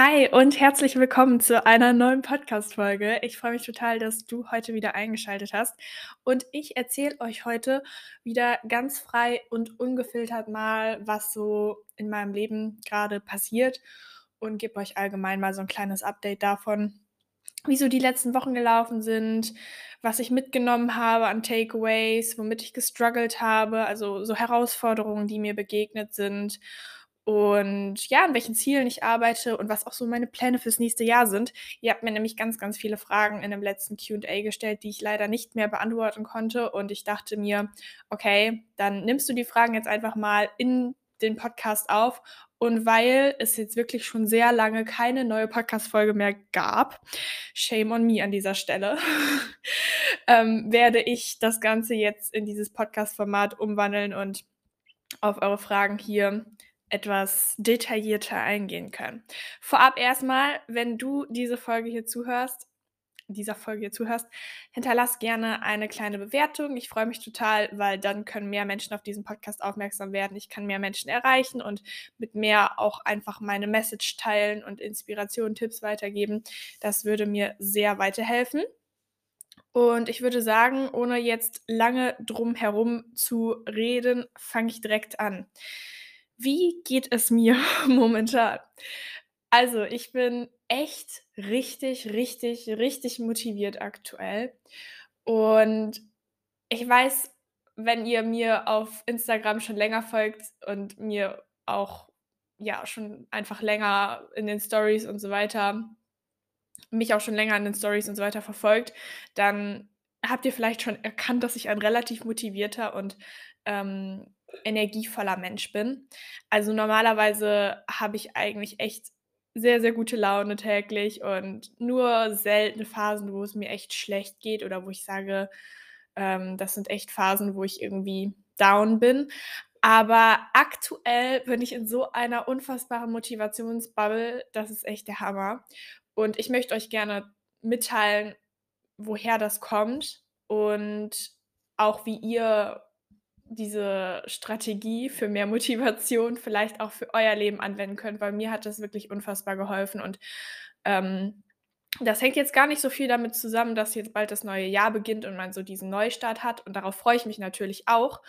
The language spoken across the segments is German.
Hi und herzlich willkommen zu einer neuen Podcast-Folge. Ich freue mich total, dass du heute wieder eingeschaltet hast. Und ich erzähle euch heute wieder ganz frei und ungefiltert mal, was so in meinem Leben gerade passiert und gebe euch allgemein mal so ein kleines Update davon, wie so die letzten Wochen gelaufen sind, was ich mitgenommen habe an Takeaways, womit ich gestruggelt habe, also so Herausforderungen, die mir begegnet sind und ja, an welchen Zielen ich arbeite und was auch so meine Pläne fürs nächste Jahr sind. Ihr habt mir nämlich ganz, ganz viele Fragen in dem letzten QA gestellt, die ich leider nicht mehr beantworten konnte. Und ich dachte mir, okay, dann nimmst du die Fragen jetzt einfach mal in den Podcast auf. Und weil es jetzt wirklich schon sehr lange keine neue Podcast-Folge mehr gab, shame on me an dieser Stelle, ähm, werde ich das Ganze jetzt in dieses Podcast-Format umwandeln und auf eure Fragen hier etwas detaillierter eingehen können. Vorab erstmal, wenn du diese Folge hier zuhörst, dieser Folge hier zuhörst, hinterlass gerne eine kleine Bewertung. Ich freue mich total, weil dann können mehr Menschen auf diesen Podcast aufmerksam werden. Ich kann mehr Menschen erreichen und mit mehr auch einfach meine Message teilen und Inspiration, Tipps weitergeben. Das würde mir sehr weiterhelfen. Und ich würde sagen, ohne jetzt lange drum herum zu reden, fange ich direkt an. Wie geht es mir momentan? Also, ich bin echt richtig, richtig, richtig motiviert aktuell. Und ich weiß, wenn ihr mir auf Instagram schon länger folgt und mir auch ja schon einfach länger in den Stories und so weiter, mich auch schon länger in den Stories und so weiter verfolgt, dann habt ihr vielleicht schon erkannt, dass ich ein relativ motivierter und ähm, energievoller Mensch bin. Also normalerweise habe ich eigentlich echt sehr, sehr gute Laune täglich und nur seltene Phasen, wo es mir echt schlecht geht oder wo ich sage, ähm, das sind echt Phasen, wo ich irgendwie down bin. Aber aktuell bin ich in so einer unfassbaren Motivationsbubble, das ist echt der Hammer. Und ich möchte euch gerne mitteilen, woher das kommt und auch wie ihr diese Strategie für mehr Motivation vielleicht auch für euer Leben anwenden könnt, weil mir hat das wirklich unfassbar geholfen und ähm, das hängt jetzt gar nicht so viel damit zusammen, dass jetzt bald das neue Jahr beginnt und man so diesen Neustart hat und darauf freue ich mich natürlich auch.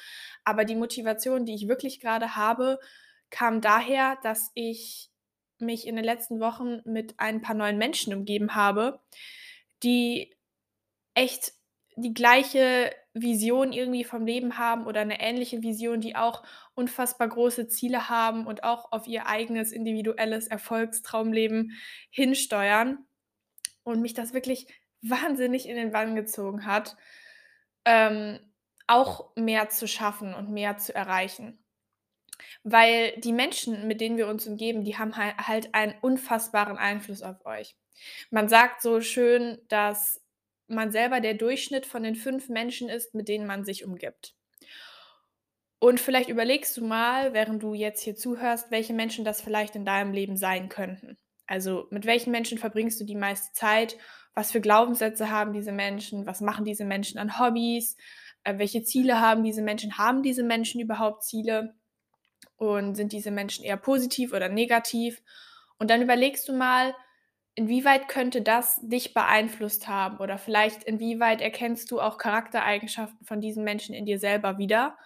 Aber die Motivation, die ich wirklich gerade habe, kam daher, dass ich mich in den letzten Wochen mit ein paar neuen Menschen umgeben habe, die echt die gleiche Vision irgendwie vom Leben haben oder eine ähnliche Vision, die auch unfassbar große Ziele haben und auch auf ihr eigenes individuelles Erfolgstraumleben hinsteuern und mich das wirklich wahnsinnig in den Bann gezogen hat, ähm, auch mehr zu schaffen und mehr zu erreichen. Weil die Menschen, mit denen wir uns umgeben, die haben halt einen unfassbaren Einfluss auf euch. Man sagt so schön, dass man selber der Durchschnitt von den fünf Menschen ist, mit denen man sich umgibt. Und vielleicht überlegst du mal, während du jetzt hier zuhörst, welche Menschen das vielleicht in deinem Leben sein könnten. Also mit welchen Menschen verbringst du die meiste Zeit? Was für Glaubenssätze haben diese Menschen? Was machen diese Menschen an Hobbys? Äh, welche Ziele haben diese Menschen? Haben diese Menschen überhaupt Ziele? Und sind diese Menschen eher positiv oder negativ? Und dann überlegst du mal, Inwieweit könnte das dich beeinflusst haben oder vielleicht inwieweit erkennst du auch Charaktereigenschaften von diesen Menschen in dir selber wieder,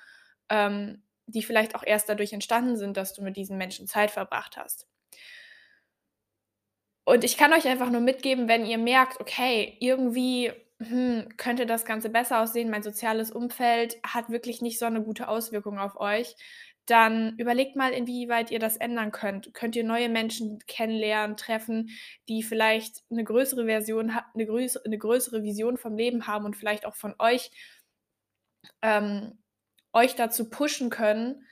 ähm, die vielleicht auch erst dadurch entstanden sind, dass du mit diesen Menschen Zeit verbracht hast? Und ich kann euch einfach nur mitgeben, wenn ihr merkt, okay, irgendwie hm, könnte das Ganze besser aussehen, mein soziales Umfeld hat wirklich nicht so eine gute Auswirkung auf euch, dann überlegt mal, inwieweit ihr das ändern könnt. Könnt ihr neue Menschen kennenlernen, treffen, die vielleicht eine größere Version, eine größere, eine größere Vision vom Leben haben und vielleicht auch von euch, ähm, euch dazu pushen können,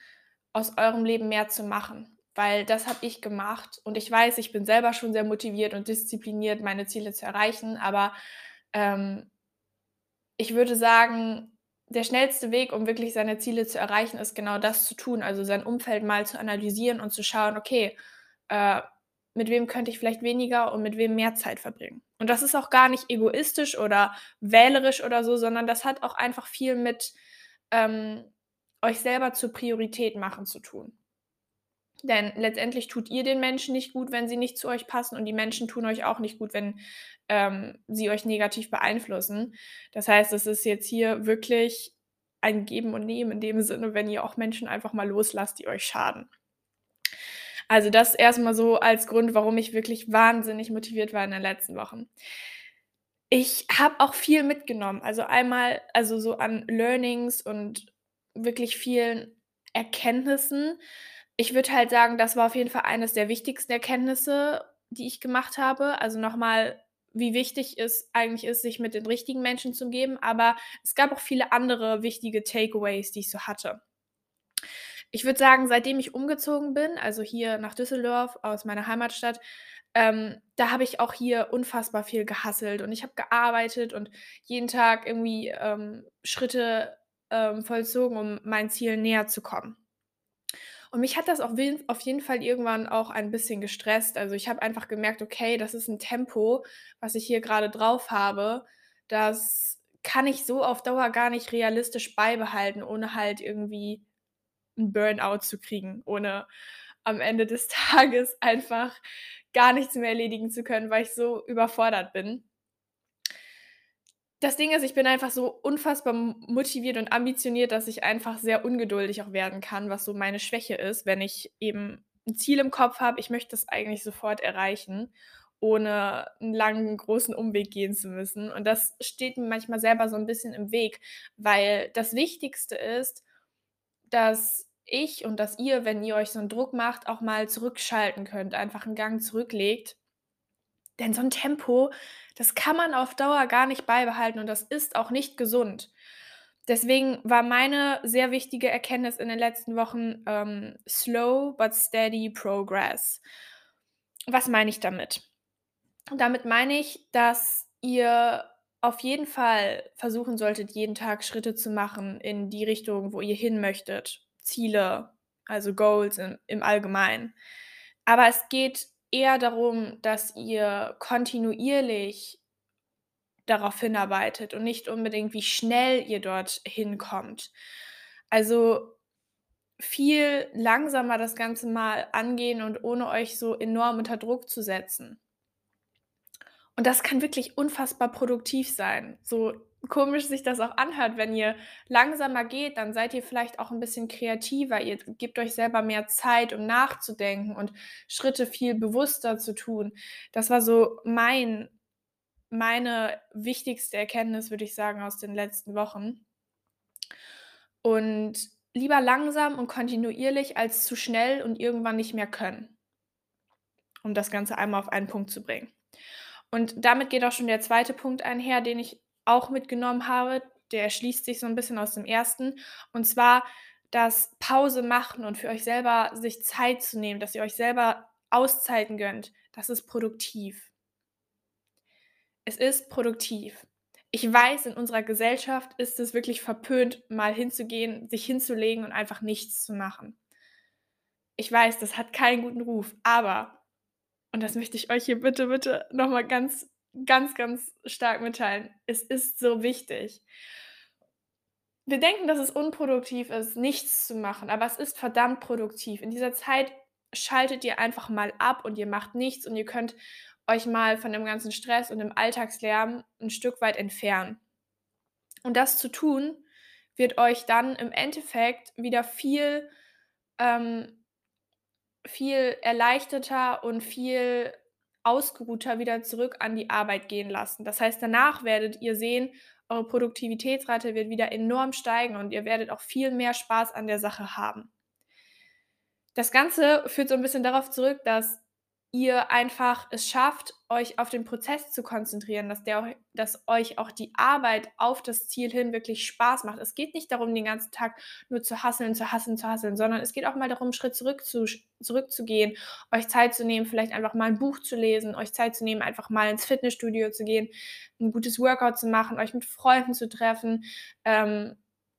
aus eurem Leben mehr zu machen. weil das habe ich gemacht und ich weiß, ich bin selber schon sehr motiviert und diszipliniert, meine Ziele zu erreichen, aber, ähm ich würde sagen, der schnellste Weg, um wirklich seine Ziele zu erreichen, ist genau das zu tun, also sein Umfeld mal zu analysieren und zu schauen: „Okay, äh, mit wem könnte ich vielleicht weniger und mit wem mehr Zeit verbringen?“ Und das ist auch gar nicht egoistisch oder wählerisch oder so, sondern das hat auch einfach viel mit, ähm, euch selber zur Priorität machen zu tun. Denn letztendlich tut ihr den Menschen nicht gut, wenn sie nicht zu euch passen und die Menschen tun euch auch nicht gut, wenn, ähm, sie euch negativ beeinflussen. Das heißt, es ist jetzt hier wirklich ein Geben und Nehmen in dem Sinne, wenn ihr auch Menschen einfach mal loslasst, die euch schaden. Also, das erst mal so als Grund, warum ich wirklich wahnsinnig motiviert war in den letzten Wochen. Ich habe auch viel mitgenommen. Also, einmal also, so an Learnings und wirklich vielen Erkenntnissen. Ich würde halt sagen, das war auf jeden Fall eines der wichtigsten Erkenntnisse, die ich gemacht habe. Also, noch mal, wie wichtig es eigentlich ist, sich mit den richtigen Menschen zu umgeben, aber es gab auch viele andere wichtige Takeaways, die ich so hatte. Ich würde sagen, seitdem ich umgezogen bin, also hier nach Düsseldorf aus meiner Heimatstadt, ähm, da habe ich auch hier unfassbar viel gehustelt und ich habe gearbeitet und jeden Tag irgendwie, ähm, Schritte, ähm, vollzogen, um meinen Zielen näher zu kommen. Und mich hat das auf auf jeden Fall irgendwann auch ein bisschen gestresst. Also, ich habe einfach gemerkt: „Okay, das ist 'n Tempo, was ich hier grade drauf habe. Das kann ich so auf Dauer gar nicht realistisch beibehalten, ohne halt irgendwie 'n Burnout zu kriegen, ohne am Ende des Tages einfach gar nichts mehr erledigen zu können, weil ich so überfordert bin.“ Das Ding ist, ich bin einfach so unfassbar motiviert und ambitioniert, dass ich einfach sehr ungeduldig auch werden kann, was so meine Schwäche ist, wenn ich eben 'n Ziel im Kopf habe, ich möchte das eigentlich sofort erreichen, ohne 'n langen, großen Umweg gehen zu müssen. Und das steht mir manchmal selber so 'n bisschen im Weg, weil das Wichtigste ist, dass ich und dass ihr, wenn ihr euch so 'n Druck macht, auch mal zurückschalten könnt, einfach 'n Gang zurücklegt. Denn so 'n Tempo, das kann man auf Dauer gar nicht beibehalten und das ist auch nicht gesund. Deswegen war meine sehr wichtige Erkenntnis in den letzten Wochen, ähm, slow but steady progress. Was meine ich damit? Damit meine ich, dass ihr auf jeden Fall versuchen solltet, jeden Tag Schritte zu machen in die Richtung, wo ihr hin möchtet. Ziele, also Goals im im Allgemeinen. Aber es geht eher darum, dass ihr kontinuierlich darauf hinarbeitet und nicht unbedingt, wie schnell ihr dort hinkommt. Also, viel langsamer das Ganze mal angehen und ohne euch so enorm unter Druck zu setzen. Und das kann wirklich unfassbar produktiv sein. So komisch sich das auch anhört, wenn ihr langsamer geht, dann seid ihr vielleicht auch 'n bisschen kreativer. Ihr gebt euch selber mehr Zeit, um nachzudenken und Schritte viel bewusster zu tun. Das war so mein meine wichtigste Erkenntnis, würde ich sagen, aus den letzten Wochen. Und lieber langsam und kontinuierlich als zu schnell und irgendwann nicht mehr können. Um das Ganze einmal auf einen Punkt zu bringen. Und damit geht auch schon der 2. Punkt einher, den ich auch mitgenommen habe. Der erschließt sich so 'n bisschen aus dem 1. Und zwar, dass Pause machen und für euch selber sich Zeit zu nehmen, dass ihr euch selber Auszeiten gönnt, das ist produktiv. Es ist produktiv. Ich weiß, in unserer Gesellschaft ist es wirklich verpönt, mal hinzugehen, sich hinzulegen und einfach nichts zu machen. Ich weiß, das hat keinen guten Ruf, aber und das möchte ich euch hier bitte, bitte noch mal ganz, ganz, ganz stark mitteilen, es ist so wichtig. Wir denken, dass es unproduktiv ist, nichts zu machen, aber es ist verdammt produktiv. In dieser Zeit schaltet ihr einfach mal ab und ihr macht nichts und ihr könnt euch mal von dem ganzen Stress und dem Alltagslärm 'n Stück weit entfernen. Und das zu tun, wird euch dann im Endeffekt wieder viel, ähm viel erleichterter und viel ausgeruhter wieder zurück an die Arbeit gehen lassen. Das heißt, danach werdet ihr sehen, eure Produktivitätsrate wird wieder enorm steigen und ihr werdet auch viel mehr Spaß an der Sache haben. Das Ganze führt so 'n bisschen darauf zurück, dass ihr einfach es schafft, euch auf den Prozess zu konzentrieren, dass der dass euch auch die Arbeit auf das Ziel hin wirklich Spaß macht. Es geht nicht darum, den ganzen Tag nur zu hasseln, zu hasseln, zu hasseln, sondern es geht auch mal darum, 'n Schritt zurück zu zurückzugehen, euch Zeit zu nehmen, vielleicht einfach mal 'n Buch zu lesen, euch Zeit zu nehmen, einfach mal ins Fitnessstudio zu gehen, 'n gutes Workout zu machen, euch mit Freunden zu treffen, ähm,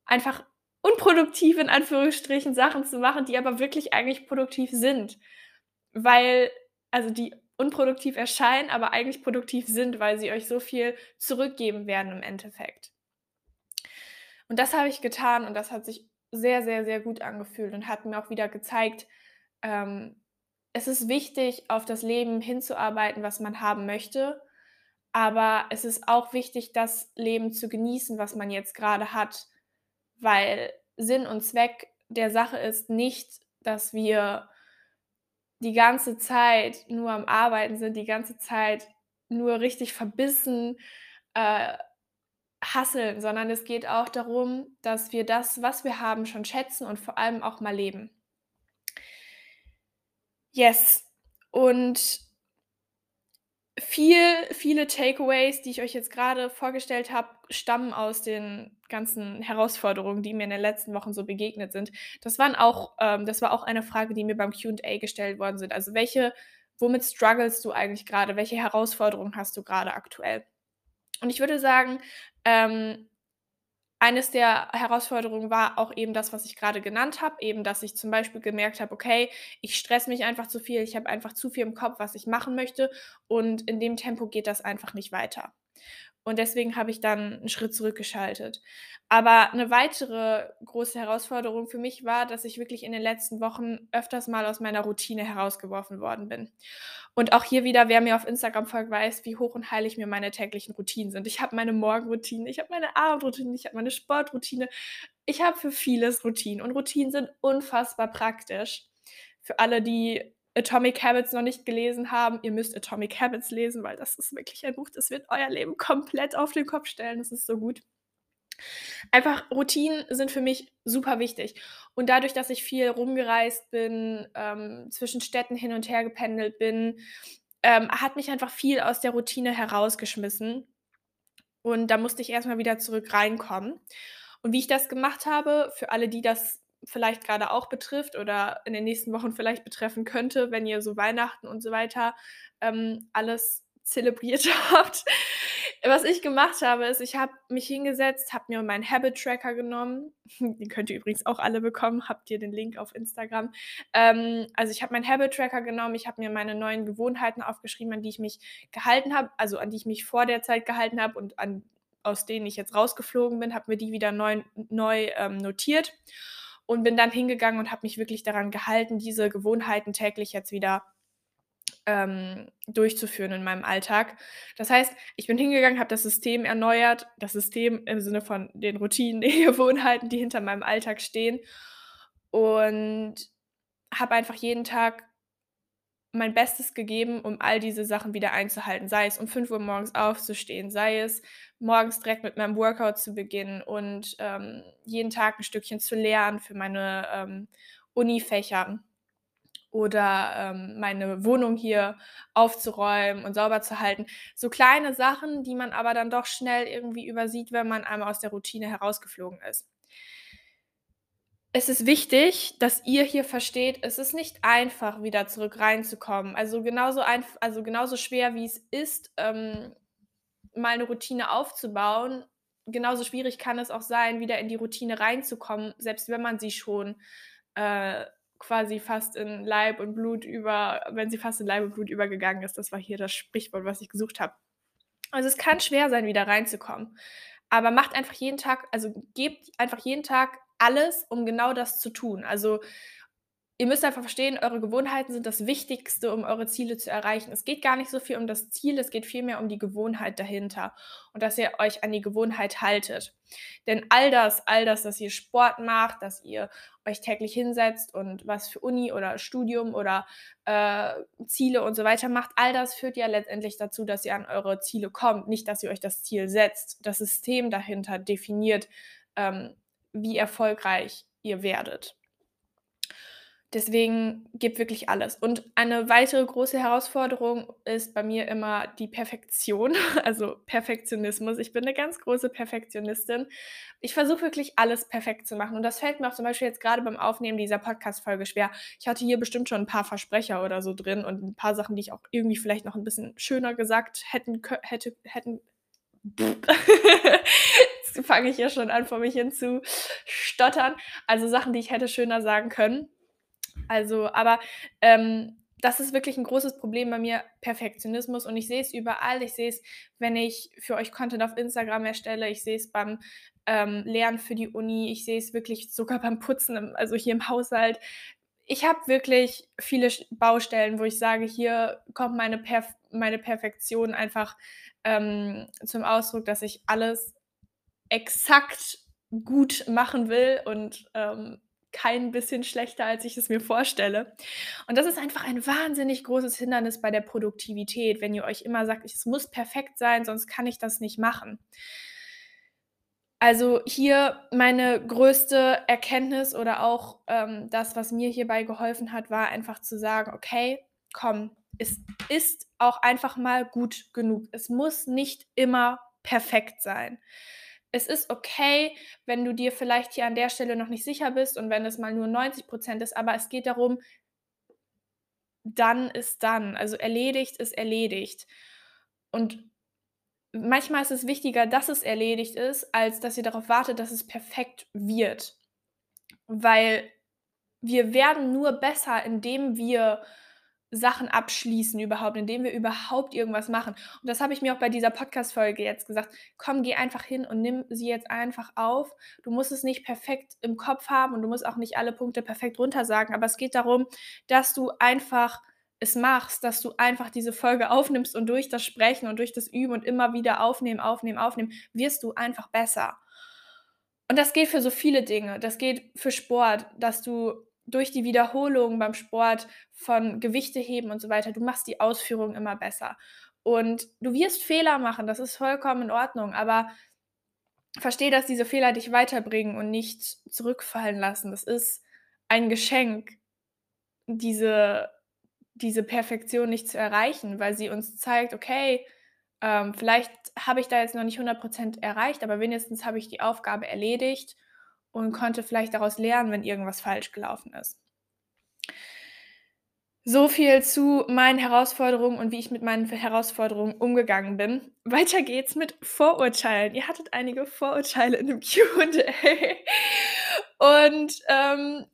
einfach unproduktiv in Anführungsstrichen Sachen zu machen, die aber wirklich eigentlich produktiv sind. Weil also, die unproduktiv erscheinen, aber eigentlich produktiv sind, weil sie euch so viel zurückgeben werden im Endeffekt. Und das habe ich getan und das hat sich sehr, sehr, sehr gut angefühlt und hat mir auch wieder gezeigt, ähm, es ist wichtig, auf das Leben hinzuarbeiten, was man haben möchte, aber es ist auch wichtig, das Leben zu genießen, was man jetzt grade hat, weil Sinn und Zweck der Sache ist nicht, dass wir die ganze Zeit nur am Arbeiten sind, die ganze Zeit nur richtig verbissen, äh, hustlen, sondern es geht auch darum, dass wir das, was wir haben, schon schätzen und vor allem auch mal leben. Yes. Und viel viele Takeaways, die ich euch jetzt grade vorgestellt habe, stammen aus den ganzen Herausforderungen, die mir in den letzten Wochen so begegnet sind. Das waren auch ähm, das war auch eine Frage, die mir beim Q&A gestellt worden sind. Also, welche womit strugglest du eigentlich grade? Welche Herausforderungen hast du grade aktuell? Und ich würde sagen, ähm, eines der Herausforderungen war auch eben das, was ich grade genannt habe, eben, dass ich zum Beispiel gemerkt habe: „Okay, ich stresse mich einfach zu viel. Ich habe einfach zu viel im Kopf, was ich machen möchte, und in dem Tempo geht das einfach nicht weiter.“ Und deswegen habe ich dann 'n Schritt zurückgeschaltet. Aber 'ne weitere große Herausforderung für mich war, dass ich wirklich in den letzten Wochen öfters mal aus meiner Routine herausgeworfen worden bin. Und auch hier wieder, wer mir auf Instagram folgt, weiß, wie hoch und heilig mir meine täglichen Routinen sind. Ich habe meine Morgenroutine, ich habe meine Abendroutine, ich habe meine Sportroutine. Ich habe für vieles Routinen und Routinen sind unfassbar praktisch. Für alle, die Atomic Habits noch nicht gelesen haben, ihr müsst Atomic Habits lesen, weil das ist wirklich ein Buch, das wird euer Leben komplett auf den Kopf stellen. Das ist so gut. Einfach Routinen sind für mich super wichtig. Und dadurch, dass ich viel rumgereist bin, ähm, zwischen Städten hin und her gependelt bin, ähm, hat mich einfach viel aus der Routine herausgeschmissen. Und da musste ich erst mal wieder zurück reinkommen. Und wie ich das gemacht habe, für alle, die das vielleicht grade auch betrifft oder in den nächsten Wochen vielleicht betreffen könnte, wenn ihr so Weihnachten und so weiter, ähm, alles zelebriert habt. Was ich gemacht habe, ist, ich habe mich hingesetzt, habe mir meinen Habit Tracker genommen. Den könnt ihr übrigens auch alle bekommen, habt ihr den Link auf Instagram. Ähm, also, ich habe meinen Habit Tracker genommen, ich habe mir meine neuen Gewohnheiten aufgeschrieben, an die ich mich gehalten habe also, an die ich mich vor der Zeit gehalten habe und an aus denen ich jetzt rausgeflogen bin, habe mir die wieder neu neu, ähm, notiert und bin dann hingegangen und habe mich wirklich daran gehalten, diese Gewohnheiten täglich jetzt wieder ähm, durchzuführen in meinem Alltag. Das heißt, ich bin hingegangen, habe das System erneuert, das System im Sinne von den Routinen, den Gewohnheiten, die hinter meinem Alltag stehen und habe einfach jeden Tag mein Bestes gegeben, um all diese Sachen wieder einzuhalten. Sei es um 5:00 morgens aufzustehen, sei es morgens direkt mit meinem Workout zu beginnen und, ähm, jeden Tag 'n Stückchen zu lernen für meine, ähm, Unifächer oder, ähm, meine Wohnung hier aufzuräumen und sauber zu halten. So kleine Sachen, die man aber dann doch schnell irgendwie übersieht, wenn man einmal aus der Routine herausgeflogen ist. Es ist wichtig, dass ihr hier versteht, es ist nicht einfach, wieder zurück reinzukommen. Also, genauso einf also, genauso schwer, wie es ist, ähm, mal 'ne Routine aufzubauen, genauso schwierig kann es auch sein, wieder in die Routine reinzukommen, selbst wenn man sie schon, äh, quasi fast in Leib und Blut über wenn sie fast in Leib und Blut übergegangen ist. Das war hier das Sprichwort, was ich gesucht habe. Also, es kann schwer sein, wieder reinzukommen, aber macht einfach jeden Tag also, gebt einfach jeden Tag alles, um genau das zu tun. Also, ihr müsst einfach verstehen, eure Gewohnheiten sind das Wichtigste, um eure Ziele zu erreichen. Es geht gar nicht so viel um das Ziel, es geht vielmehr um die Gewohnheit dahinter und dass ihr euch an die Gewohnheit haltet. Denn all das all das, dass ihr Sport macht, dass ihr euch täglich hinsetzt und was für Uni oder Studium oder, äh, Ziele und so weiter macht, all das führt ja letztendlich dazu, dass ihr an eure Ziele kommt, nicht, dass ihr euch das Ziel setzt. Das System dahinter definiert, ähm, wie erfolgreich ihr werdet. Deswegen gib wirklich alles. Und eine weitere große Herausforderung ist bei mir immer die Perfektion, also Perfektionismus. Ich bin eine ganz große Perfektionistin. Ich versuche wirklich alles perfekt zu machen und das fällt mir auch zum Beispiel jetzt gerade beim Aufnehmen dieser Podcast-Folge schwer. Ich hatte hier bestimmt schon ein paar Versprecher oder so drin und ein paar Sachen, die ich auch irgendwie vielleicht noch ein bisschen schöner gesagt hätten hätte hätten Fange ich ja schon an, vor mich hin zu stottern. Also Sachen, die ich hätte schöner sagen können. Also, aber ähm, das ist wirklich ein großes Problem bei mir, Perfektionismus. Und ich sehe es überall. Ich sehe es, wenn ich für euch Content auf Instagram erstelle. Ich sehe es beim ähm, Lernen für die Uni. Ich sehe es wirklich sogar beim Putzen, also hier im Haushalt. Ich habe wirklich viele Baustellen, wo ich sage, hier kommt meine, Perf meine Perfektion einfach ähm, zum Ausdruck, dass ich alles exakt gut machen will und ähm, kein bisschen schlechter, als ich es mir vorstelle. Und das ist einfach ein wahnsinnig großes Hindernis bei der Produktivität, wenn ihr euch immer sagt, es muss perfekt sein, sonst kann ich das nicht machen. Also hier meine größte Erkenntnis oder auch ähm, das, was mir hierbei geholfen hat, war einfach zu sagen, okay, komm, es ist auch einfach mal gut genug. Es muss nicht immer perfekt sein es ist okay, wenn du dir vielleicht hier an der Stelle noch nicht sicher bist und wenn es mal nur 90 Prozent ist, aber es geht darum, dann ist dann. Also erledigt ist erledigt. Und manchmal ist es wichtiger, dass es erledigt ist, als dass ihr darauf wartet, dass es perfekt wird. Weil wir werden nur besser, indem wir Sachen abschließen überhaupt, indem wir überhaupt irgendwas machen. Und das habe ich mir auch bei dieser Podcast-Folge jetzt gesagt. Komm, geh einfach hin und nimm sie jetzt einfach auf. Du musst es nicht perfekt im Kopf haben und du musst auch nicht alle Punkte perfekt runtersagen, aber es geht darum, dass du einfach es machst, dass du einfach diese Folge aufnimmst und durch das Sprechen und durch das Üben und immer wieder aufnehmen, aufnehmen, aufnehmen, wirst du einfach besser. Und das geht für so viele Dinge. Das geht für Sport, dass du durch die Wiederholung beim Sport von Gewichte heben und so weiter, du machst die Ausführung immer besser. Und du wirst Fehler machen, das ist vollkommen in Ordnung, aber verstehe, dass diese Fehler dich weiterbringen und nicht zurückfallen lassen. Das ist ein Geschenk, diese, diese Perfektion nicht zu erreichen, weil sie uns zeigt, okay, ähm, vielleicht habe ich da jetzt noch nicht 100% erreicht, aber wenigstens habe ich die Aufgabe erledigt und konnte vielleicht daraus lernen, wenn irgendwas falsch gelaufen ist. So viel zu meinen Herausforderungen und wie ich mit meinen Herausforderungen umgegangen bin. Weiter geht's mit Vorurteilen. Ihr hattet einige Vorurteile in dem QA. Und ähm,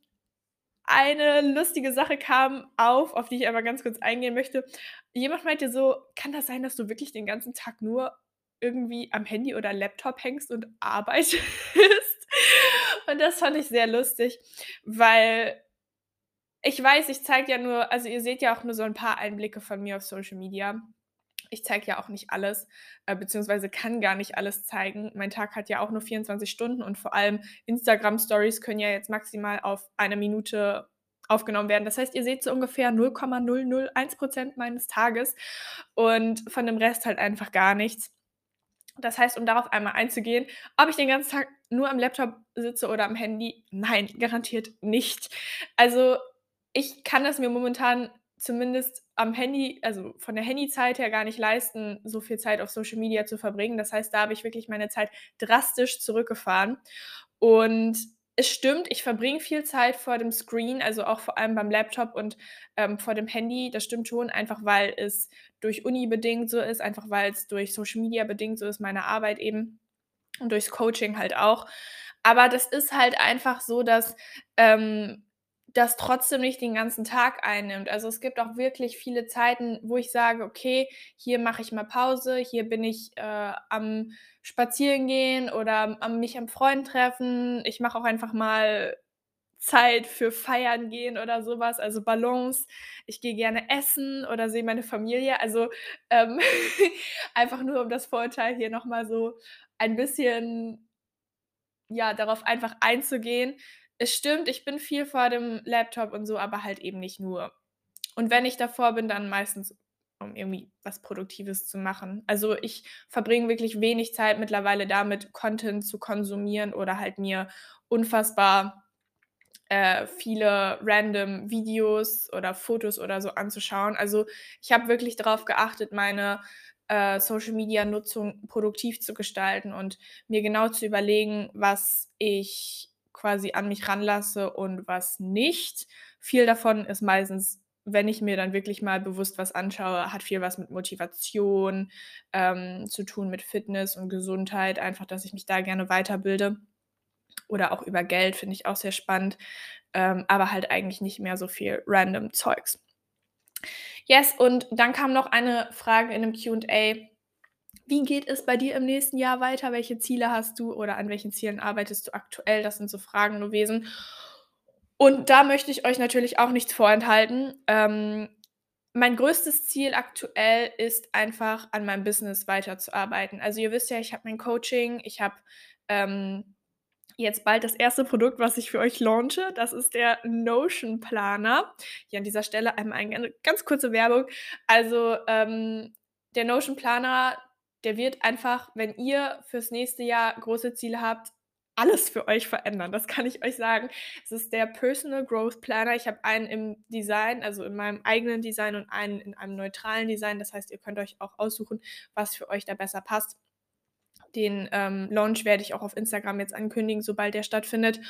eine lustige Sache kam auf, auf die ich aber ganz kurz eingehen möchte. Jemand meinte so, kann das sein, dass du wirklich den ganzen Tag nur irgendwie am Handy oder Laptop hängst und arbeitest? Und das fand ich sehr lustig, weil ich weiß, ich zeige ja nur, also ihr seht ja auch nur so ein paar Einblicke von mir auf Social Media. Ich zeige ja auch nicht alles, äh, beziehungsweise kann gar nicht alles zeigen. Mein Tag hat ja auch nur 24 Stunden und vor allem Instagram-Stories können ja jetzt maximal auf eine Minute aufgenommen werden. Das heißt, ihr seht so ungefähr 0,001% meines Tages und von dem Rest halt einfach gar nichts. Das heißt, um darauf einmal einzugehen, ob ich den ganzen Tag nur am Laptop sitze oder am Handy, nein, garantiert nicht. Also ich kann das mir momentan zumindest am Handy, also von der Handyzeit her gar nicht leisten, so viel Zeit auf Social Media zu verbringen. Das heißt, da habe ich wirklich meine Zeit drastisch zurückgefahren. Und es stimmt, ich verbringe viel Zeit vor dem Screen, also auch vor allem beim Laptop und ähm, vor dem Handy. Das stimmt schon, einfach weil es durch Uni bedingt so ist, einfach weil es durch Social Media bedingt so ist, meine Arbeit eben und durchs Coaching halt auch. Aber das ist halt einfach so, dass ähm, das trotzdem nicht den ganzen Tag einnimmt. Also es gibt auch wirklich viele Zeiten, wo ich sage, okay, hier mache ich mal Pause, hier bin ich äh, am Spazierengehen oder am mich am Freund treffen. Ich mache auch einfach mal Zeit für Feiern gehen oder sowas, also Balance. Ich gehe gerne essen oder sehe meine Familie. Also ähm, einfach nur um das Vorurteil hier nochmal so ein bisschen ja, darauf einfach einzugehen, es stimmt, ich bin viel vor dem Laptop und so, aber halt eben nicht nur. Und wenn ich davor bin, dann meistens, um irgendwie was Produktives zu machen. Also ich verbringe wirklich wenig Zeit mittlerweile damit, Content zu konsumieren oder halt mir unfassbar äh, viele random Videos oder Fotos oder so anzuschauen. Also ich habe wirklich darauf geachtet, meine äh, Social-Media-Nutzung produktiv zu gestalten und mir genau zu überlegen, was ich quasi an mich ranlasse und was nicht. Viel davon ist meistens, wenn ich mir dann wirklich mal bewusst was anschaue, hat viel was mit Motivation ähm, zu tun, mit Fitness und Gesundheit, einfach, dass ich mich da gerne weiterbilde. Oder auch über Geld finde ich auch sehr spannend, ähm, aber halt eigentlich nicht mehr so viel random Zeugs. Yes, und dann kam noch eine Frage in einem QA. Wie geht es bei dir im nächsten Jahr weiter? Welche Ziele hast du oder an welchen Zielen arbeitest du aktuell? Das sind so Fragen gewesen. Und da möchte ich euch natürlich auch nichts vorenthalten. Ähm, mein größtes Ziel aktuell ist einfach an meinem Business weiterzuarbeiten. Also ihr wisst ja, ich habe mein Coaching, ich habe ähm, jetzt bald das erste Produkt, was ich für euch launche. Das ist der Notion Planer. Hier an dieser Stelle einmal eine ganz kurze Werbung. Also ähm, der Notion Planer, der wird einfach, wenn ihr fürs nächste Jahr große Ziele habt, alles für euch verändern. Das kann ich euch sagen. Es ist der Personal Growth Planner. Ich habe einen im Design, also in meinem eigenen Design und einen in einem neutralen Design. Das heißt, ihr könnt euch auch aussuchen, was für euch da besser passt. Den ähm, Launch werde ich auch auf Instagram jetzt ankündigen, sobald der stattfindet.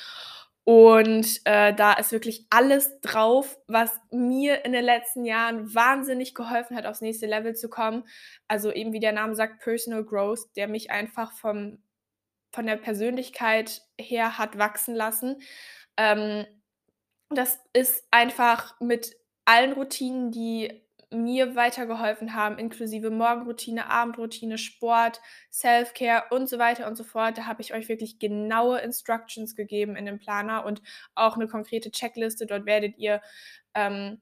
Und äh, da ist wirklich alles drauf, was mir in den letzten Jahren wahnsinnig geholfen hat, aufs nächste Level zu kommen. Also eben wie der Name sagt, Personal Growth, der mich einfach vom, von der Persönlichkeit her hat wachsen lassen. Ähm, das ist einfach mit allen Routinen, die mir weitergeholfen haben, inklusive Morgenroutine, Abendroutine, Sport, Self-Care und so weiter und so fort. Da habe ich euch wirklich genaue Instructions gegeben in dem Planer und auch eine konkrete Checkliste. Dort werdet ihr ähm,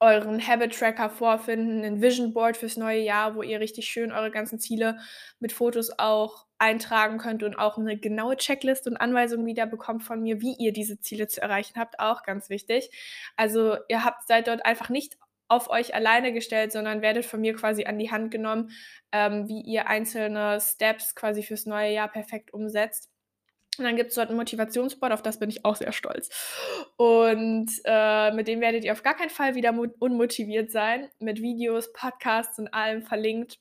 euren Habit Tracker vorfinden, ein Vision Board fürs neue Jahr, wo ihr richtig schön eure ganzen Ziele mit Fotos auch eintragen könnt und auch eine genaue Checkliste und Anweisungen wieder bekommt von mir, wie ihr diese Ziele zu erreichen habt, auch ganz wichtig. Also ihr habt seid dort einfach nicht auf euch alleine gestellt, sondern werdet von mir quasi an die Hand genommen, ähm, wie ihr einzelne Steps quasi fürs neue Jahr perfekt umsetzt. Und dann gibt es dort ein Motivationsboard, auf das bin ich auch sehr stolz. Und äh, mit dem werdet ihr auf gar keinen Fall wieder unmotiviert sein. Mit Videos, Podcasts und allem verlinkt.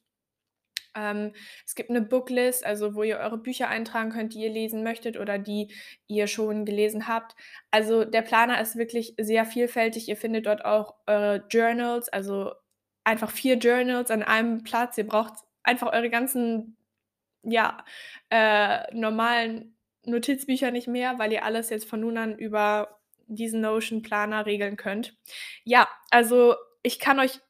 Ähm, es gibt eine Booklist, also wo ihr eure Bücher eintragen könnt, die ihr lesen möchtet oder die ihr schon gelesen habt. Also der Planer ist wirklich sehr vielfältig. Ihr findet dort auch eure Journals, also einfach vier Journals an einem Platz. Ihr braucht einfach eure ganzen, ja, äh, normalen Notizbücher nicht mehr, weil ihr alles jetzt von nun an über diesen Notion-Planer regeln könnt. Ja, also ich kann euch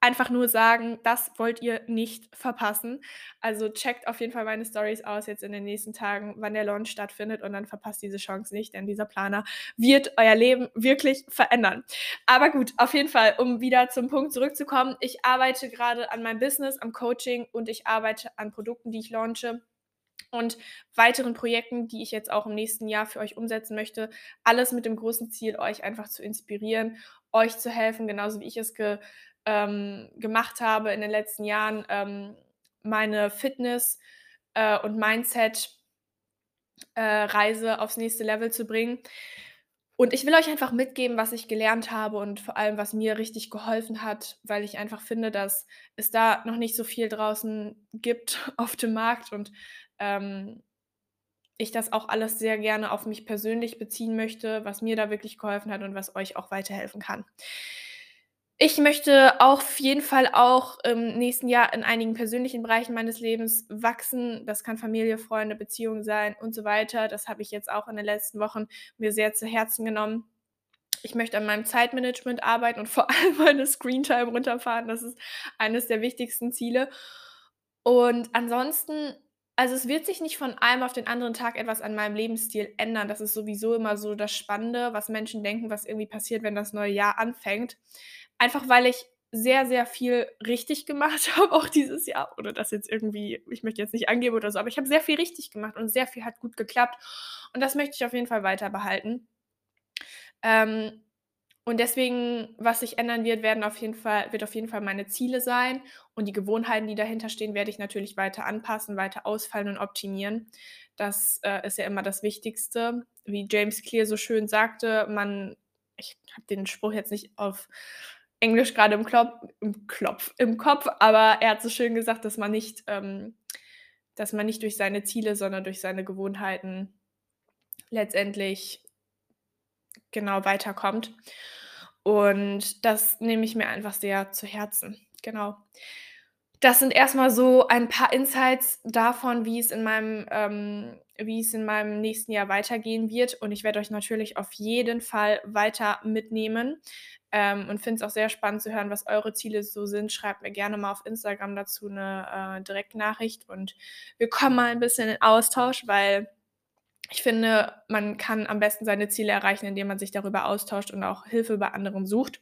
einfach nur sagen, das wollt ihr nicht verpassen. Also checkt auf jeden Fall meine Stories aus jetzt in den nächsten Tagen, wann der Launch stattfindet und dann verpasst diese Chance nicht, denn dieser Planer wird euer Leben wirklich verändern. Aber gut, auf jeden Fall, um wieder zum Punkt zurückzukommen, ich arbeite gerade an meinem Business, am Coaching und ich arbeite an Produkten, die ich launche und weiteren Projekten, die ich jetzt auch im nächsten Jahr für euch umsetzen möchte. Alles mit dem großen Ziel, euch einfach zu inspirieren, euch zu helfen, genauso wie ich es ge ähm, gemacht habe in den letzten Jahren, ähm, meine Fitness äh, und Mindset-Reise äh, aufs nächste Level zu bringen. Und ich will euch einfach mitgeben, was ich gelernt habe und vor allem, was mir richtig geholfen hat, weil ich einfach finde, dass es da noch nicht so viel draußen gibt auf dem Markt und ähm, ich das auch alles sehr gerne auf mich persönlich beziehen möchte, was mir da wirklich geholfen hat und was euch auch weiterhelfen kann. Ich möchte auf jeden Fall auch im nächsten Jahr in einigen persönlichen Bereichen meines Lebens wachsen. Das kann Familie, Freunde, Beziehungen sein und so weiter. Das habe ich jetzt auch in den letzten Wochen mir sehr zu Herzen genommen. Ich möchte an meinem Zeitmanagement arbeiten und vor allem meine Screentime runterfahren. Das ist eines der wichtigsten Ziele. Und ansonsten, also es wird sich nicht von einem auf den anderen Tag etwas an meinem Lebensstil ändern. Das ist sowieso immer so das Spannende, was Menschen denken, was irgendwie passiert, wenn das neue Jahr anfängt. Einfach weil ich sehr, sehr viel richtig gemacht habe, auch dieses Jahr. Oder das jetzt irgendwie, ich möchte jetzt nicht angeben oder so, aber ich habe sehr viel richtig gemacht und sehr viel hat gut geklappt. Und das möchte ich auf jeden Fall weiter behalten. Ähm, und deswegen, was sich ändern wird, werden auf jeden Fall, wird auf jeden Fall meine Ziele sein. Und die Gewohnheiten, die dahinter stehen, werde ich natürlich weiter anpassen, weiter ausfallen und optimieren. Das äh, ist ja immer das Wichtigste. wie James Clear so schön sagte, man, ich habe den Spruch jetzt nicht auf Englisch gerade im, Klop, im Klopf, im Kopf, aber er hat so schön gesagt, dass man nicht, ähm, dass man nicht durch seine Ziele, sondern durch seine Gewohnheiten letztendlich genau weiterkommt. Und das nehme ich mir einfach sehr zu Herzen. Genau. Das sind erstmal so ein paar Insights davon, wie es in meinem, ähm, wie es in meinem nächsten Jahr weitergehen wird. Und ich werde euch natürlich auf jeden Fall weiter mitnehmen. Ähm, und finde es auch sehr spannend zu hören, was eure Ziele so sind. Schreibt mir gerne mal auf Instagram dazu eine äh, Direktnachricht und wir kommen mal ein bisschen in Austausch, weil ich finde, man kann am besten seine Ziele erreichen, indem man sich darüber austauscht und auch Hilfe bei anderen sucht.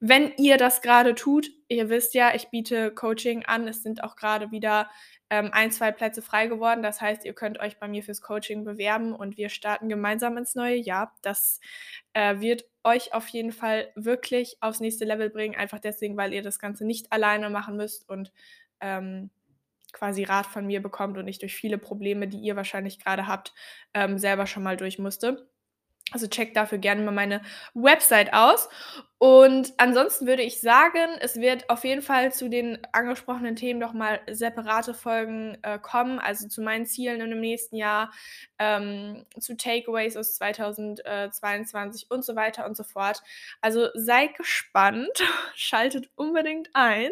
Wenn ihr das gerade tut, ihr wisst ja, ich biete Coaching an. Es sind auch gerade wieder ähm, ein, zwei Plätze frei geworden. Das heißt, ihr könnt euch bei mir fürs Coaching bewerben und wir starten gemeinsam ins neue Jahr. Das äh, wird euch auf jeden Fall wirklich aufs nächste Level bringen. Einfach deswegen, weil ihr das Ganze nicht alleine machen müsst und ähm, quasi Rat von mir bekommt und ich durch viele Probleme, die ihr wahrscheinlich gerade habt, ähm, selber schon mal durch musste. Also checkt dafür gerne mal meine Website aus. Und ansonsten würde ich sagen, es wird auf jeden Fall zu den angesprochenen Themen noch mal separate Folgen äh, kommen, also zu meinen Zielen im nächsten Jahr, ähm, zu Takeaways aus 2022 und so weiter und so fort. Also seid gespannt, schaltet unbedingt ein.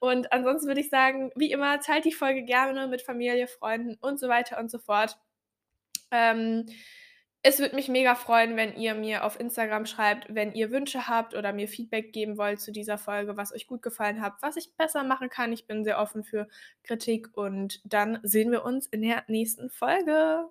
Und ansonsten würde ich sagen, wie immer, teilt die Folge gerne mit Familie, Freunden und so weiter und so fort. Ähm, es würde mich mega freuen, wenn ihr mir auf Instagram schreibt, wenn ihr Wünsche habt oder mir Feedback geben wollt zu dieser Folge, was euch gut gefallen hat, was ich besser machen kann. Ich bin sehr offen für Kritik und dann sehen wir uns in der nächsten Folge.